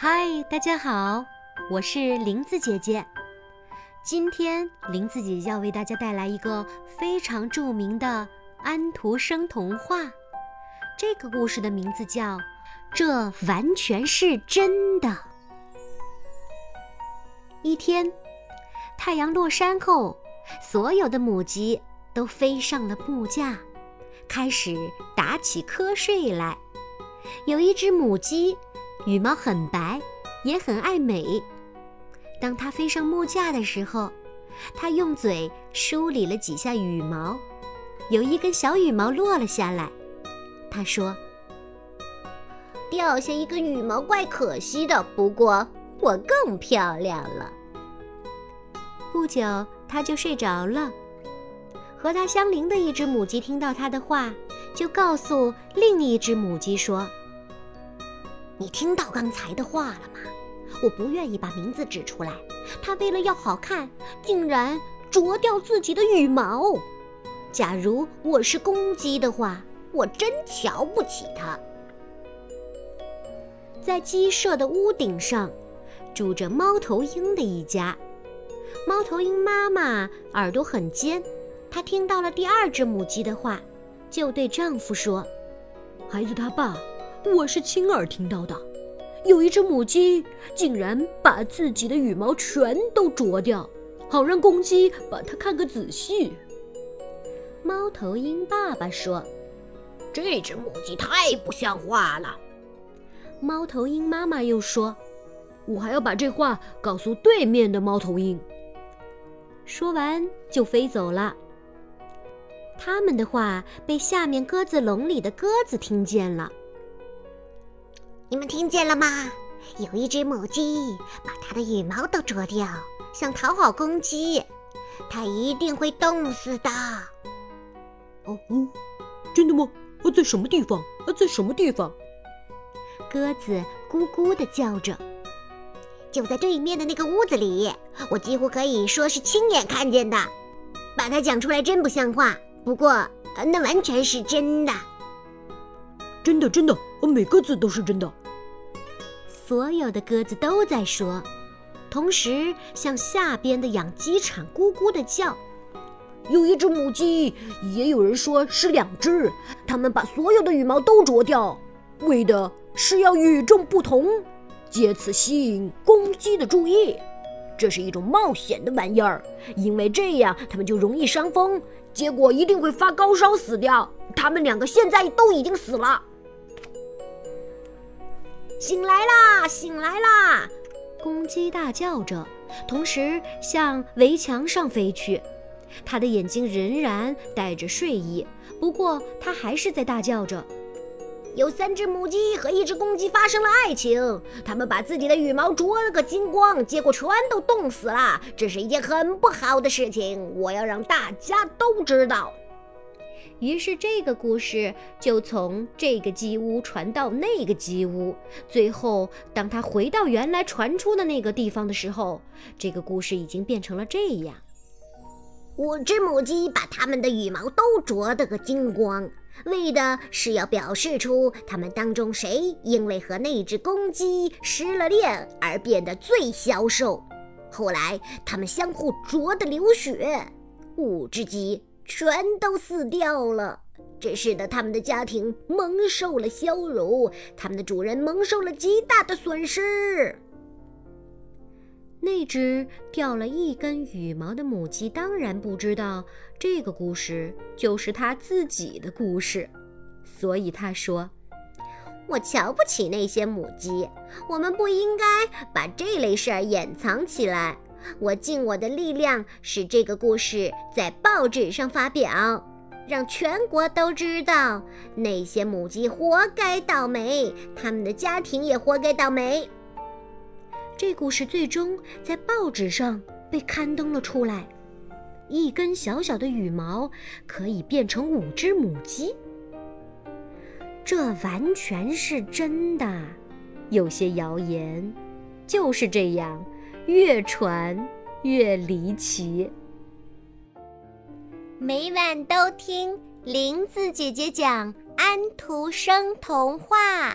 嗨，大家好，我是林子姐姐。今天林子姐姐要为大家带来一个非常著名的安徒生童话。这个故事的名字叫《这完全是真的》。一天，太阳落山后，所有的母鸡都飞上了木架，开始打起瞌睡来。有一只母鸡。羽毛很白，也很爱美。当它飞上木架的时候，它用嘴梳理了几下羽毛，有一根小羽毛落了下来。它说：“掉下一根羽毛怪可惜的，不过我更漂亮了。”不久，它就睡着了。和它相邻的一只母鸡听到它的话，就告诉另一只母鸡说。你听到刚才的话了吗？我不愿意把名字指出来。他为了要好看，竟然啄掉自己的羽毛。假如我是公鸡的话，我真瞧不起他。在鸡舍的屋顶上，住着猫头鹰的一家。猫头鹰妈妈耳朵很尖，她听到了第二只母鸡的话，就对丈夫说：“孩子他爸。”我是亲耳听到的，有一只母鸡竟然把自己的羽毛全都啄掉，好让公鸡把它看个仔细。猫头鹰爸爸说：“这只母鸡太不像话了。”猫头鹰妈妈又说：“我还要把这话告诉对面的猫头鹰。”说完就飞走了。他们的话被下面鸽子笼里的鸽子听见了。你们听见了吗？有一只母鸡把它的羽毛都啄掉，想讨好公鸡，它一定会冻死的。哦哦，真的吗？啊在什么地方？啊在什么地方？鸽子咕咕地叫着。就在对面的那个屋子里，我几乎可以说是亲眼看见的。把它讲出来真不像话，不过那完全是真的。真的，真的，每个字都是真的。所有的鸽子都在说，同时向下边的养鸡场咕咕的叫。有一只母鸡，也有人说是两只，它们把所有的羽毛都啄掉，为的是要与众不同，借此吸引公鸡的注意。这是一种冒险的玩意儿，因为这样它们就容易伤风，结果一定会发高烧死掉。它们两个现在都已经死了。醒来啦！醒来啦！公鸡大叫着，同时向围墙上飞去。它的眼睛仍然带着睡意，不过它还是在大叫着。有三只母鸡和一只公鸡发生了爱情，它们把自己的羽毛啄了个精光，结果全都冻死了。这是一件很不好的事情，我要让大家都知道。于是，这个故事就从这个鸡屋传到那个鸡屋。最后，当它回到原来传出的那个地方的时候，这个故事已经变成了这样：五只母鸡把它们的羽毛都啄得个精光，为的是要表示出它们当中谁因为和那只公鸡失了恋而变得最消瘦。后来，它们相互啄得流血，五只鸡。全都死掉了，这使得他们的家庭蒙受了羞辱，他们的主人蒙受了极大的损失。那只掉了一根羽毛的母鸡当然不知道这个故事就是它自己的故事，所以他说：“我瞧不起那些母鸡，我们不应该把这类事儿掩藏起来。”我尽我的力量，使这个故事在报纸上发表，让全国都知道那些母鸡活该倒霉，他们的家庭也活该倒霉。这故事最终在报纸上被刊登了出来。一根小小的羽毛可以变成五只母鸡，这完全是真的。有些谣言就是这样。越传越离奇。每晚都听林子姐姐讲安徒生童话。